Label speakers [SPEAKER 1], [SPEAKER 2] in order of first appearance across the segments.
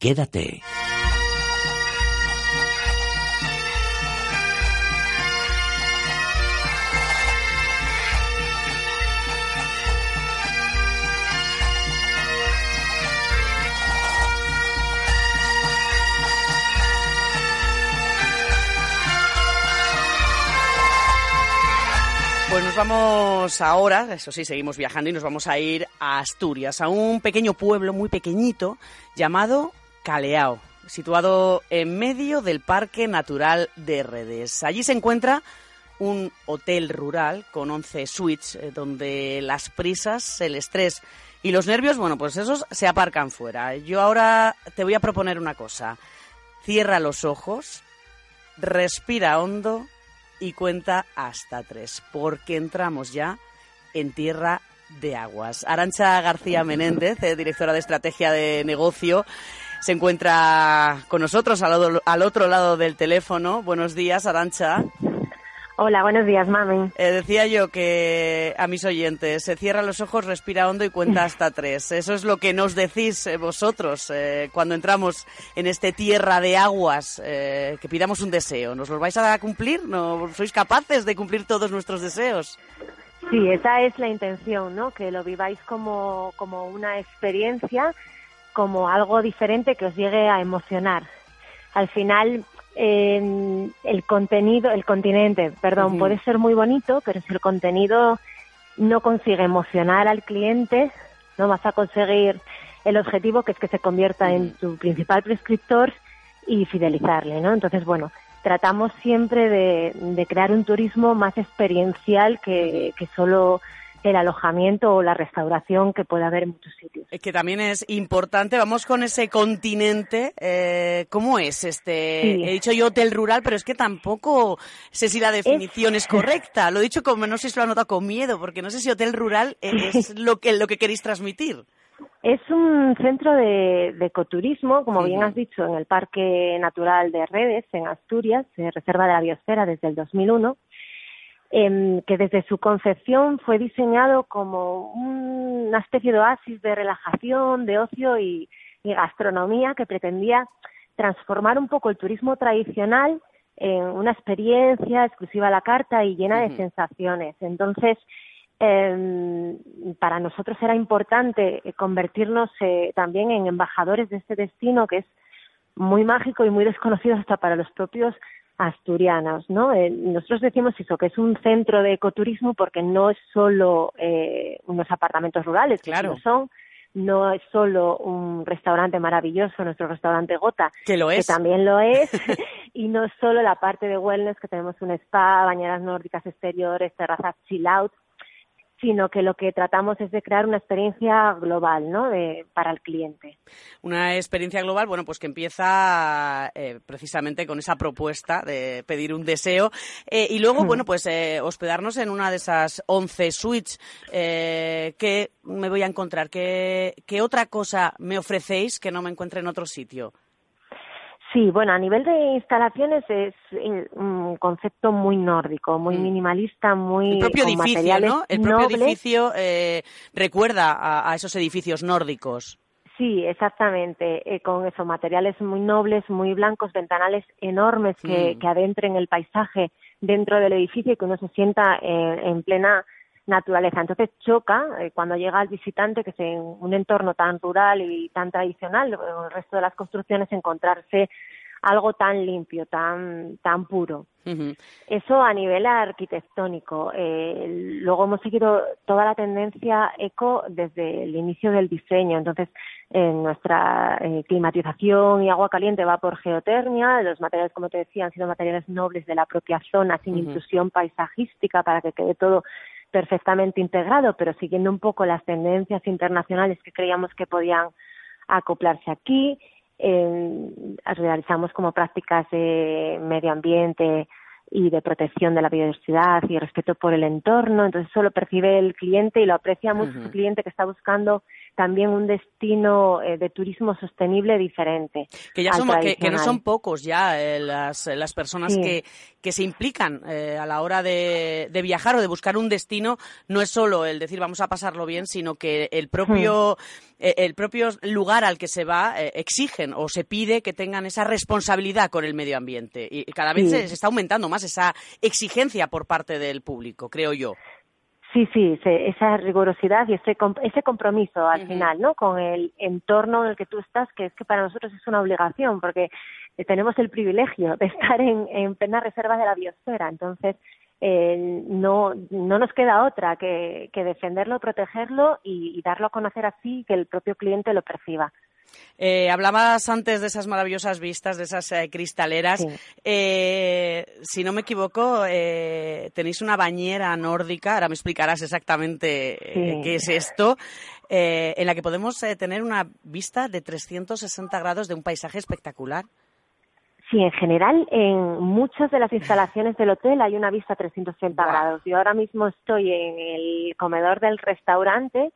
[SPEAKER 1] Quédate.
[SPEAKER 2] Pues nos vamos ahora, eso sí, seguimos viajando y nos vamos a ir a Asturias, a un pequeño pueblo muy pequeñito llamado Caleao, situado en medio del Parque Natural de Redes. Allí se encuentra un hotel rural con 11 suites eh, donde las prisas, el estrés y los nervios, bueno, pues esos se aparcan fuera. Yo ahora te voy a proponer una cosa. Cierra los ojos, respira hondo y cuenta hasta tres, porque entramos ya en tierra de aguas. Arancha García Menéndez, eh, directora de estrategia de negocio, se encuentra con nosotros al, al otro lado del teléfono. Buenos días, Arancha.
[SPEAKER 3] Hola, buenos días, mami.
[SPEAKER 2] Eh, decía yo que a mis oyentes, se cierra los ojos, respira hondo y cuenta hasta tres. Eso es lo que nos decís eh, vosotros eh, cuando entramos en este tierra de aguas, que pidamos un deseo. ¿Nos lo vais a cumplir? ¿No sois capaces de cumplir todos nuestros deseos?
[SPEAKER 3] Sí, esa es la intención, ¿no? Que lo viváis como, como una experiencia, como algo diferente que os llegue a emocionar. Al final, el contenido, el continente, perdón, puede ser muy bonito, pero si el contenido no consigue emocionar al cliente, no vas a conseguir el objetivo que es que se convierta en tu principal prescriptor y fidelizarle, ¿no? Entonces, bueno, tratamos siempre de, de crear un turismo más experiencial que, que solo el alojamiento o la restauración que puede haber en muchos sitios.
[SPEAKER 2] Que también es importante, vamos con ese continente, eh, ¿cómo es este? He dicho yo hotel rural, pero es que tampoco sé si la definición es, correcta. Lo he dicho como, no sé si lo ha notado con miedo, porque no sé si hotel rural es lo que, lo que queréis transmitir.
[SPEAKER 3] Es un centro de, ecoturismo, como bien has dicho, en el Parque Natural de Redes, en Asturias, Reserva de la Biosfera desde el 2001 Em, que desde su concepción fue diseñado como una especie de oasis de relajación, de ocio y, gastronomía que pretendía transformar un poco el turismo tradicional en una experiencia exclusiva a la carta y llena de sensaciones. Entonces, em, para nosotros era importante convertirnos eh, también en embajadores de este destino que es muy mágico y muy desconocido hasta para los propios asturianas, ¿no? Eh, nosotros decimos eso, que es un centro de ecoturismo porque no es solo eh, unos apartamentos rurales, claro. son, no es solo un restaurante maravilloso, nuestro restaurante Gota,
[SPEAKER 2] que lo es,
[SPEAKER 3] que también lo es, y no es solo la parte de wellness, que tenemos un spa, bañeras nórdicas exteriores, terrazas chill out, sino que lo que tratamos es de crear una experiencia global ¿no? de, para el cliente.
[SPEAKER 2] Una experiencia global, bueno, pues que empieza eh, precisamente con esa propuesta de pedir un deseo eh, y luego, bueno, pues eh, hospedarnos en una de esas 11 suites que me voy a encontrar. ¿Qué, ¿Qué otra cosa me ofrecéis que no me encuentre en otro sitio?
[SPEAKER 3] Sí, bueno, a nivel de instalaciones es eh, un concepto muy nórdico, muy mm. minimalista, muy
[SPEAKER 2] el propio
[SPEAKER 3] con
[SPEAKER 2] edificio, ¿no? El propio edificio eh, recuerda a, esos edificios nórdicos.
[SPEAKER 3] Sí, exactamente, eh, con esos materiales muy nobles, muy blancos, ventanales enormes que, mm. que adentren el paisaje dentro del edificio y que uno se sienta en plena naturaleza. Entonces choca eh, cuando llega el visitante que es en un entorno tan rural y tan tradicional, el resto de las construcciones, encontrarse algo tan limpio, tan, tan puro. Eso a nivel arquitectónico. Eh, luego hemos seguido toda la tendencia eco desde el inicio del diseño. Entonces, en nuestra eh, climatización y agua caliente va por geotermia. Los materiales, como te decía, han sido materiales nobles de la propia zona, sin intrusión paisajística, para que quede todo perfectamente integrado, pero siguiendo un poco las tendencias internacionales que creíamos que podían acoplarse aquí. Eh, realizamos como prácticas de medio ambiente y de protección de la biodiversidad y respeto por el entorno. Entonces eso lo percibe el cliente y lo aprecia mucho el cliente que está buscando también un destino eh, de turismo sostenible diferente.
[SPEAKER 2] Que ya somos, que, no son pocos ya eh, las, las personas que, que se implican eh, a la hora de, de, viajar o de buscar un destino. No es solo el decir vamos a pasarlo bien, sino que el propio, hmm. el propio lugar al que se va exigen o se pide que tengan esa responsabilidad con el medio ambiente. Y cada vez se está aumentando más esa exigencia por parte del público, creo yo.
[SPEAKER 3] Sí, sí, esa rigurosidad y ese, ese compromiso al final, ¿no? Con el entorno en el que tú estás, que es que para nosotros es una obligación, porque eh, tenemos el privilegio de estar en, en plena reserva de la biosfera. Entonces, eh, no, no nos queda otra que, que defenderlo, protegerlo y, y darlo a conocer así que el propio cliente lo perciba.
[SPEAKER 2] Eh, hablabas antes de esas maravillosas vistas, de esas eh, cristaleras. Eh, si no me equivoco, tenéis una bañera nórdica, ahora me explicarás exactamente qué es esto, en la que podemos tener una vista de 360 grados de un paisaje espectacular.
[SPEAKER 3] Sí, en general, en muchas de las instalaciones del hotel hay una vista 360 grados. Yo ahora mismo estoy en el comedor del restaurante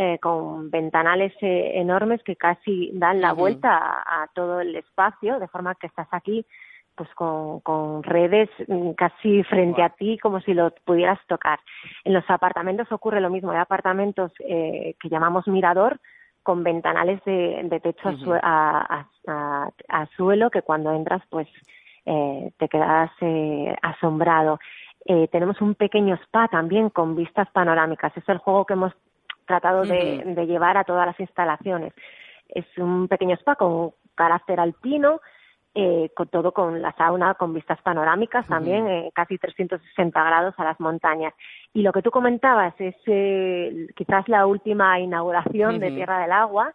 [SPEAKER 3] eh, con ventanales eh, enormes que casi dan la vuelta a, todo el espacio, de forma que estás aquí pues con, con redes mm, casi frente a ti como si lo pudieras tocar. En los apartamentos ocurre lo mismo, hay apartamentos eh, que llamamos mirador con ventanales de, de techo a, a, a, suelo que cuando entras pues eh, te quedas eh, asombrado. Eh, tenemos un pequeño spa también con vistas panorámicas. Es el juego que hemos tratado de, llevar a todas las instalaciones. Es un pequeño spa con carácter alpino, eh, con todo con la sauna, con vistas panorámicas también, eh, casi 360 grados a las montañas. Y lo que tú comentabas es eh, quizás la última inauguración de Tierra del Agua,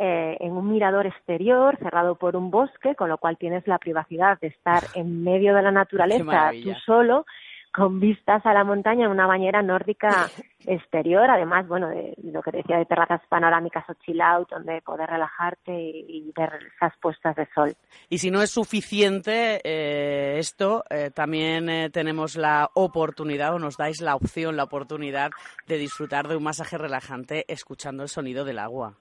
[SPEAKER 3] en un mirador exterior cerrado por un bosque, con lo cual tienes la privacidad de estar en medio de la naturaleza tú solo con vistas a la montaña en una bañera nórdica exterior, además, bueno, de lo que decía de terrazas panorámicas o chill out, donde poder relajarte y, ver esas puestas de sol.
[SPEAKER 2] Y si no es suficiente eh, esto, eh, también eh, tenemos la oportunidad o nos dais la opción, la oportunidad de disfrutar de un masaje relajante escuchando el sonido del agua.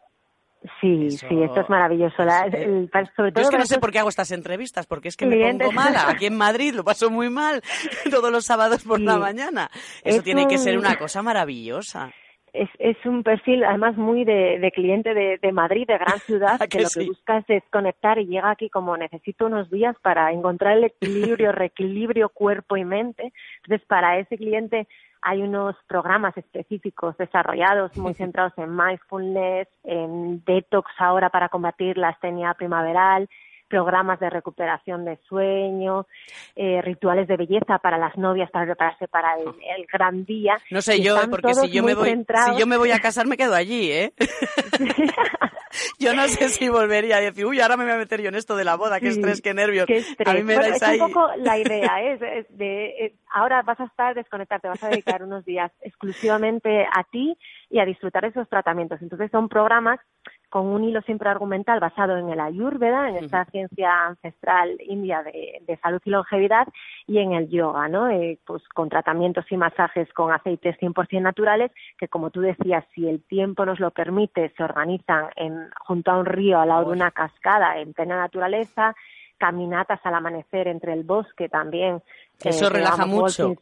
[SPEAKER 3] Sí, sí, esto es maravilloso. La,
[SPEAKER 2] eh, sobre todo yo es que no sé por qué hago estas entrevistas, porque es que me pongo mala. Aquí en Madrid lo paso muy mal todos los sábados por la mañana. Eso tiene que ser una cosa maravillosa.
[SPEAKER 3] Es, es un perfil además muy de, de cliente de, de, Madrid, de gran ciudad, que, lo que busca es desconectar y llega aquí como necesito unos días para encontrar el equilibrio, reequilibrio cuerpo y mente. Entonces, para ese cliente hay unos programas específicos desarrollados muy centrados en mindfulness, en detox ahora para combatir la astenia primaveral, programas de recuperación de sueño, eh, rituales de belleza para las novias para prepararse para el, gran día.
[SPEAKER 2] No sé yo, porque si yo, me voy, si yo me voy a casar me quedo allí, ¿eh? yo no sé si volvería a decir, uy, ahora me voy a meter yo en esto de la boda, qué estrés, qué nervios.
[SPEAKER 3] Qué estrés. A mí me es un poco la idea, ¿eh? de, eh, ahora vas a estar desconectado, te vas a dedicar unos días exclusivamente a ti y a disfrutar de esos tratamientos. Entonces son programas con un hilo siempre argumental basado en el ayurveda, en esta ciencia ancestral india de, salud y longevidad, y en el yoga, ¿no? Eh, pues con tratamientos y masajes con aceites 100% naturales, que como tú decías, si el tiempo nos lo permite, se organizan en, junto a un río, al lado de una cascada, en plena naturaleza, caminatas al amanecer entre el bosque también.
[SPEAKER 2] Eso relaja mucho.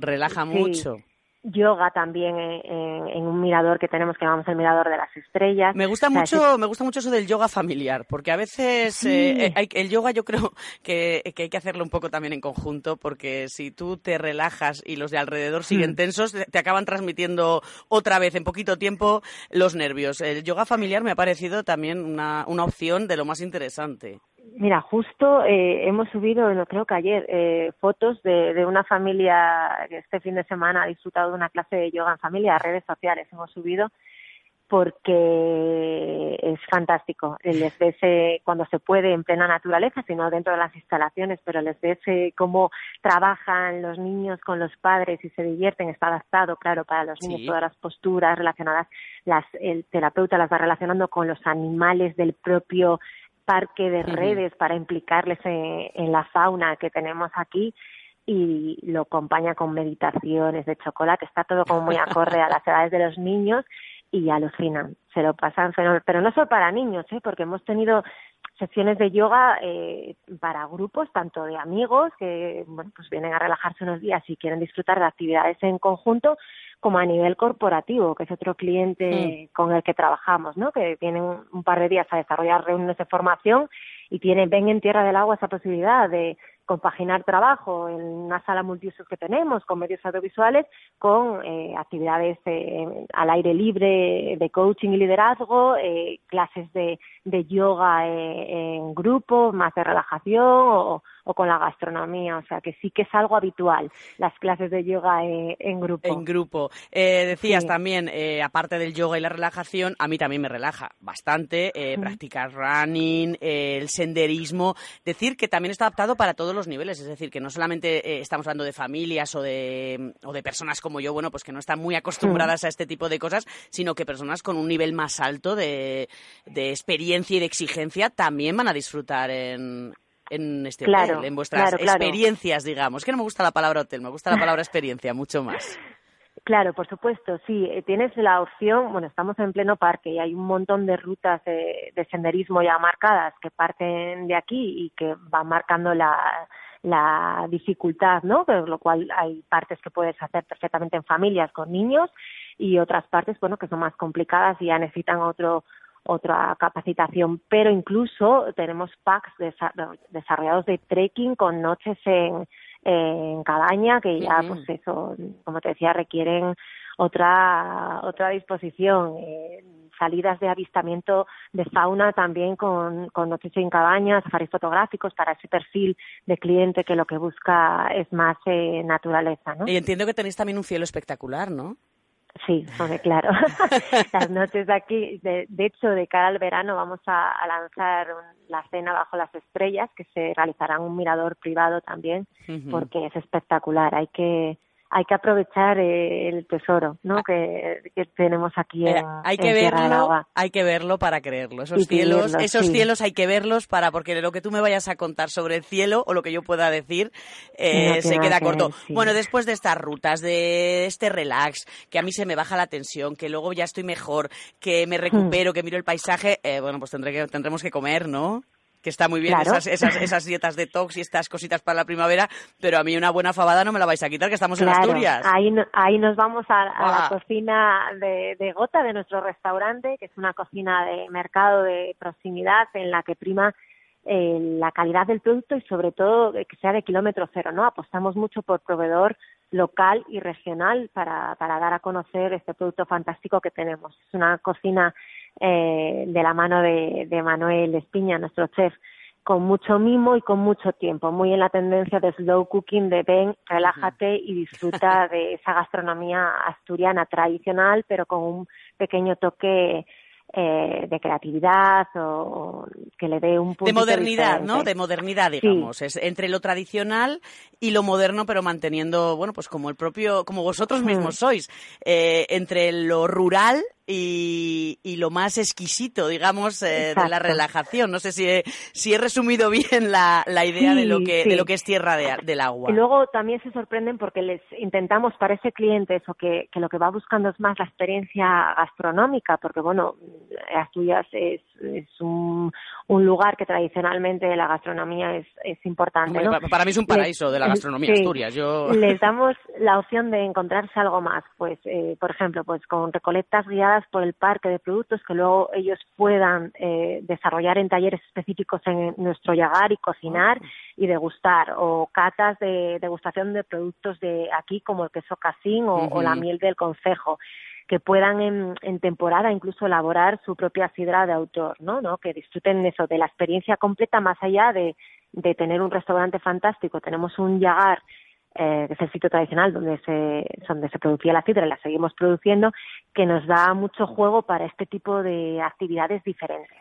[SPEAKER 2] Relaja mucho
[SPEAKER 3] yoga también en, un mirador que tenemos que llamamos el mirador de las estrellas.
[SPEAKER 2] Me gusta mucho, me gusta mucho eso del yoga familiar, porque a veces eh, hay, el yoga yo creo que, hay que hacerlo un poco también en conjunto, porque si tú te relajas y los de alrededor siguen hmm. tensos, te acaban transmitiendo otra vez en poquito tiempo los nervios. El yoga familiar me ha parecido también una, una opción de lo más interesante.
[SPEAKER 3] Mira, justo eh, hemos subido, creo que ayer, eh, fotos de, de, una familia que este fin de semana ha disfrutado de una clase de yoga en familia a redes sociales. Hemos subido porque es fantástico. Les ves eh, cuando se puede en plena naturaleza, sino dentro de las instalaciones, pero les ves cómo trabajan los niños con los padres y se divierten. Está adaptado, claro, para los niños todas las posturas relacionadas. Las, el terapeuta las va relacionando con los animales del propio parque de redes para implicarles en, la fauna que tenemos aquí y lo acompaña con meditaciones de chocolate, está todo como muy acorde a las edades de los niños y alucinan, se lo pasan fenomenal. Pero no solo para niños, ¿eh? porque hemos tenido sesiones de yoga eh, para grupos, tanto de amigos que bueno, pues vienen a relajarse unos días y quieren disfrutar de actividades en conjunto, como a nivel corporativo, que es otro cliente con el que trabajamos, ¿no? que vienen un, par de días a desarrollar reuniones de formación y tienen, ven en Tierra del Agua esa posibilidad de compaginar trabajo en una sala multiusos que tenemos con medios audiovisuales con eh, actividades eh, al aire libre de coaching y liderazgo, eh, clases de, de yoga en grupo, más de relajación o, o con la gastronomía, o sea que sí que es algo habitual las clases de yoga en, grupo.
[SPEAKER 2] En grupo. Eh, decías también, eh, aparte del yoga y la relajación, a mí también me relaja bastante eh, practicar running, el senderismo, decir que también está adaptado para todos los niveles, es decir, que no solamente estamos hablando de familias o de, o de personas como yo, bueno, pues que no están muy acostumbradas a este tipo de cosas, sino que personas con un nivel más alto de, de experiencia y de exigencia también van a disfrutar en, en este hotel, en vuestras experiencias, digamos. Que no me gusta la palabra hotel, me gusta la palabra experiencia mucho más.
[SPEAKER 3] Claro, por supuesto, sí. Eh, tienes la opción, bueno, estamos en pleno parque y hay un montón de rutas de, senderismo ya marcadas que parten de aquí y que van marcando la, la dificultad, ¿no? Por lo cual hay partes que puedes hacer perfectamente en familias con niños y otras partes, bueno, que son más complicadas y ya necesitan otro otra capacitación, pero incluso tenemos packs desarrollados de trekking con noches en, en cabaña que ya, pues eso, como te decía, requieren otra otra disposición. Eh, salidas de avistamiento de fauna también con, con noches en cabaña, safaris fotográficos para ese perfil de cliente que lo que busca es más eh, naturaleza, ¿no?
[SPEAKER 2] Y entiendo que tenéis también un cielo espectacular, ¿no?
[SPEAKER 3] Sí, claro. las noches de aquí, de, hecho, de cara al verano vamos a, lanzar la cena bajo las estrellas, que se realizará en un mirador privado también, porque es espectacular. Hay que hay que aprovechar eh, el tesoro ¿no? Ah. que, tenemos aquí eh, en,
[SPEAKER 2] hay que verlo hay que verlo para creerlo. Esos cielos esos cielos hay que verlos para porque lo que tú me vayas a contar sobre el cielo o lo que yo pueda decir eh, se queda corto. bueno después de estas rutas de este relax que a mí se me baja la tensión que luego ya estoy mejor que me recupero que miro el paisaje bueno pues tendré que, tendremos que comer no que está muy bien esas, esas, esas dietas detox y estas cositas para la primavera, pero a mí una buena fabada no me la vais a quitar, que estamos en Asturias.
[SPEAKER 3] Ahí, ahí nos vamos a, la cocina de, de, Gota, de nuestro restaurante, que es una cocina de mercado de proximidad en la que prima eh, la calidad del producto y sobre todo que sea de kilómetro cero, ¿no? Apostamos mucho por proveedor local y regional para, para dar a conocer este producto fantástico que tenemos. Es una cocina eh, de la mano de, de Manuel Espiña, nuestro chef, con mucho mimo y con mucho tiempo, muy en la tendencia de slow cooking, de ven, relájate y disfruta de esa gastronomía asturiana tradicional, pero con un pequeño toque eh, de creatividad o, que le dé un punto
[SPEAKER 2] de modernidad, ¿no? De modernidad, digamos, es entre lo tradicional y lo moderno, pero manteniendo, bueno, pues como el propio, como vosotros mismos sois, eh, entre lo rural y, y, lo más exquisito, digamos, eh, de la relajación. No sé si he, si he resumido bien la, la idea de, lo que, de lo que es tierra de, del agua.
[SPEAKER 3] Y luego también se sorprenden porque les intentamos para ese cliente eso, que, que lo que va buscando es más la experiencia gastronómica, porque bueno, Asturias es, es un, un lugar que tradicionalmente la gastronomía es, es importante.
[SPEAKER 2] Para mí es un paraíso de la gastronomía Asturias. Yo...
[SPEAKER 3] Les damos la opción de encontrarse algo más, pues, eh, por ejemplo, pues con recolectas guiadas por el parque de productos que luego ellos puedan eh, desarrollar en talleres específicos en nuestro llegar y cocinar y degustar o catas de degustación de productos de aquí como el queso casín o, la miel del concejo que puedan en, temporada incluso elaborar su propia sidra de autor, ¿no? ¿no? Que disfruten eso de la experiencia completa más allá de, de tener un restaurante fantástico. Tenemos un yagar eh, que es el sitio tradicional donde se, donde se producía la sidra y la seguimos produciendo, que nos da mucho juego para este tipo de actividades diferentes.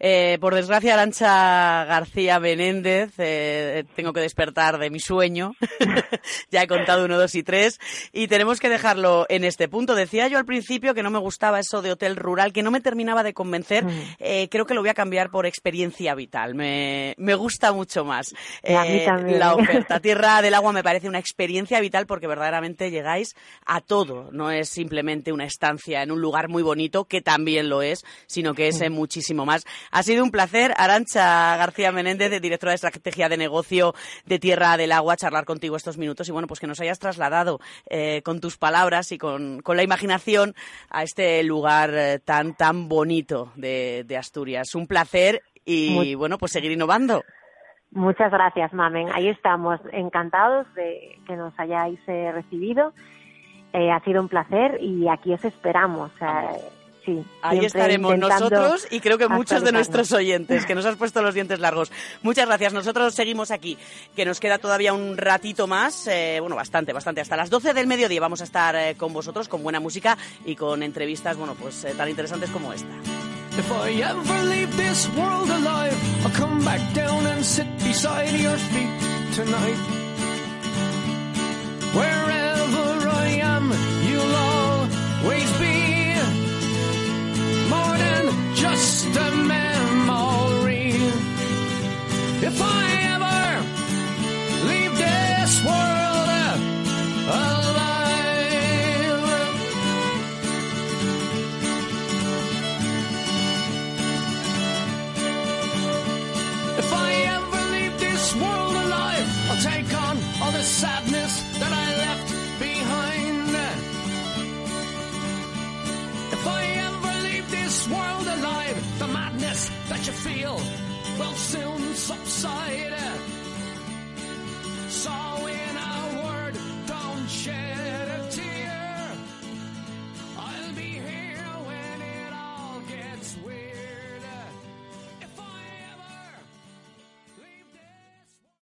[SPEAKER 2] eh, por desgracia, Arancha García Benéndez, eh, tengo que despertar de mi sueño. ya he contado uno, dos y tres. Y tenemos que dejarlo en este punto. Decía yo al principio que no me gustaba eso de hotel rural, que no me terminaba de convencer. Mm. Eh, creo que lo voy a cambiar por experiencia vital. Me, me gusta mucho más.
[SPEAKER 3] Eh,
[SPEAKER 2] la oferta. Tierra del agua me parece parece una experiencia vital porque verdaderamente llegáis a todo. No es simplemente una estancia en un lugar muy bonito, que también lo es, sino que es eh, muchísimo más. Ha sido un placer, Arancha García Menéndez, directora de estrategia de negocio de Tierra del Agua, charlar contigo estos minutos y bueno, pues que nos hayas trasladado eh, con tus palabras y con, la imaginación a este lugar eh, tan, tan bonito de, Asturias. Un placer y bueno, pues seguir innovando.
[SPEAKER 3] Muchas gracias, Mamen. Ahí estamos, encantados de que nos hayáis eh, recibido. Eh, ha sido un placer y aquí os esperamos. sí,
[SPEAKER 2] Ahí estaremos nosotros y creo que muchos de nuestros oyentes, que nos has puesto los dientes largos. Muchas gracias. Nosotros seguimos aquí, que nos queda todavía un ratito más, eh, bueno, bastante, bastante. Hasta las 12 del mediodía vamos a estar con vosotros, con buena música y con entrevistas, bueno, pues tan interesantes como esta. If I ever leave this world alive, I'll come back down and sit beside your feet tonight.